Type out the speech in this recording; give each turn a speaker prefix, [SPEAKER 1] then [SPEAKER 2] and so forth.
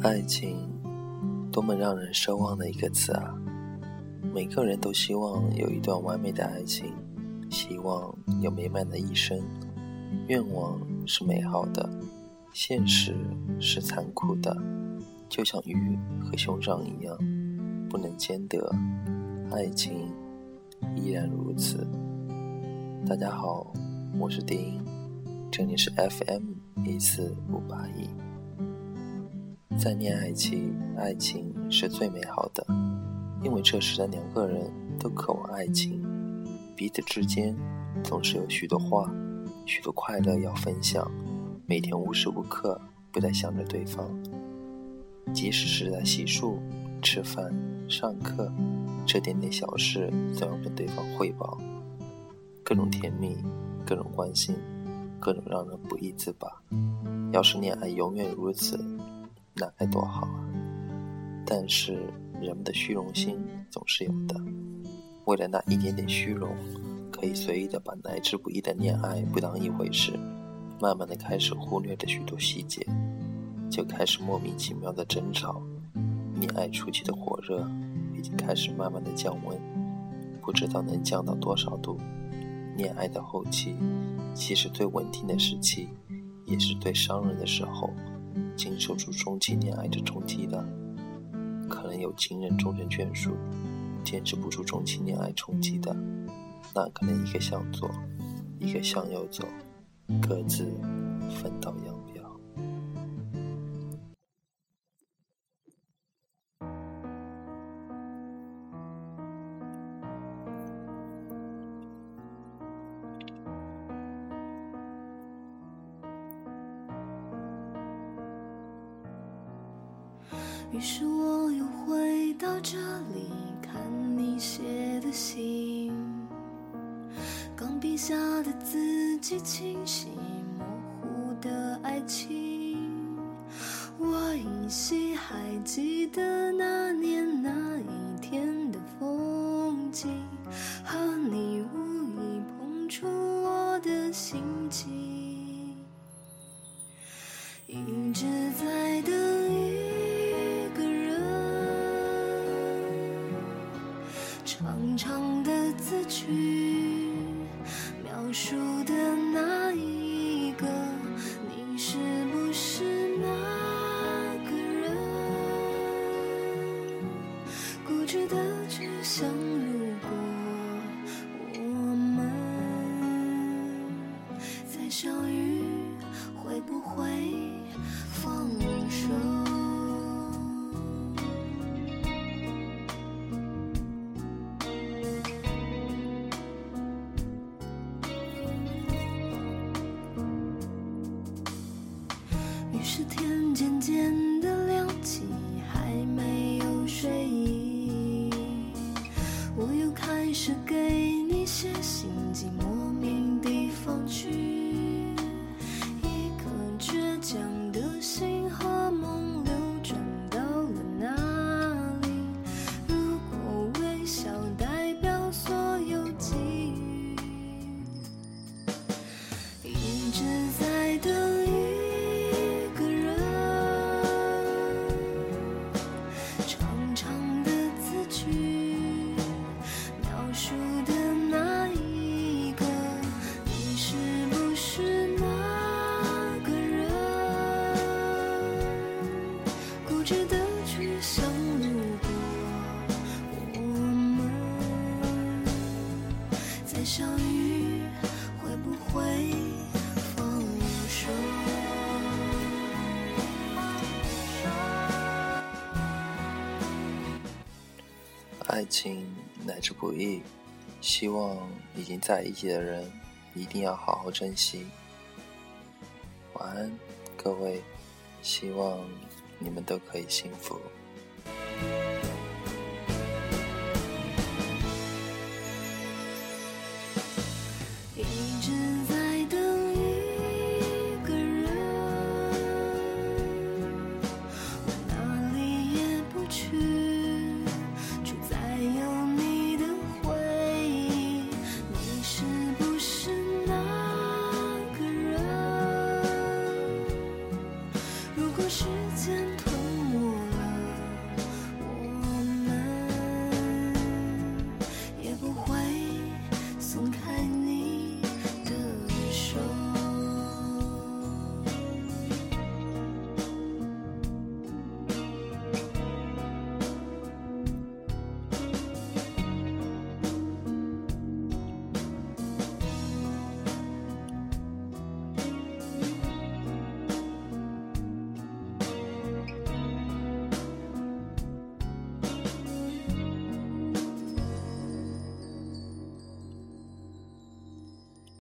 [SPEAKER 1] 爱情，多么让人奢望的一个词啊！每个人都希望有一段完美的爱情，希望有美满的一生。愿望是美好的，现实是残酷的，就像鱼和熊掌一样，不能兼得。爱情依然如此。大家好，我是丁，这里是 FM 一四五八一。在恋爱期，爱情是最美好的，因为这时的两个人都渴望爱情，彼此之间总是有许多话、许多快乐要分享，每天无时无刻不在想着对方，即使是在洗漱、吃饭、上课，这点点小事总要跟对方汇报，各种甜蜜，各种关心，各种让人不易自拔。要是恋爱永远如此。那该多好啊！但是人们的虚荣心总是有的，为了那一点点虚荣，可以随意的把来之不易的恋爱不当一回事，慢慢的开始忽略着许多细节，就开始莫名其妙的争吵。恋爱初期的火热已经开始慢慢的降温，不知道能降到多少度。恋爱的后期，其实最稳定的时期，也是最伤人的时候。经受住终期恋爱的冲击的，可能有情人终成眷属；坚持不住终期恋爱冲击的，那可能一个向左，一个向右走，各自分道扬
[SPEAKER 2] 于是我又回到这里，看你写的信，钢笔下的字迹清晰，模糊的爱情。我依稀还记得那长长的字句，描述的那一个，你是不是那个人？固执的去想，如果我们再相遇。
[SPEAKER 1] 爱情来之不易，希望已经在一起的人一定要好好珍惜。晚安，各位，希望你们都可以幸福。
[SPEAKER 2] 分开。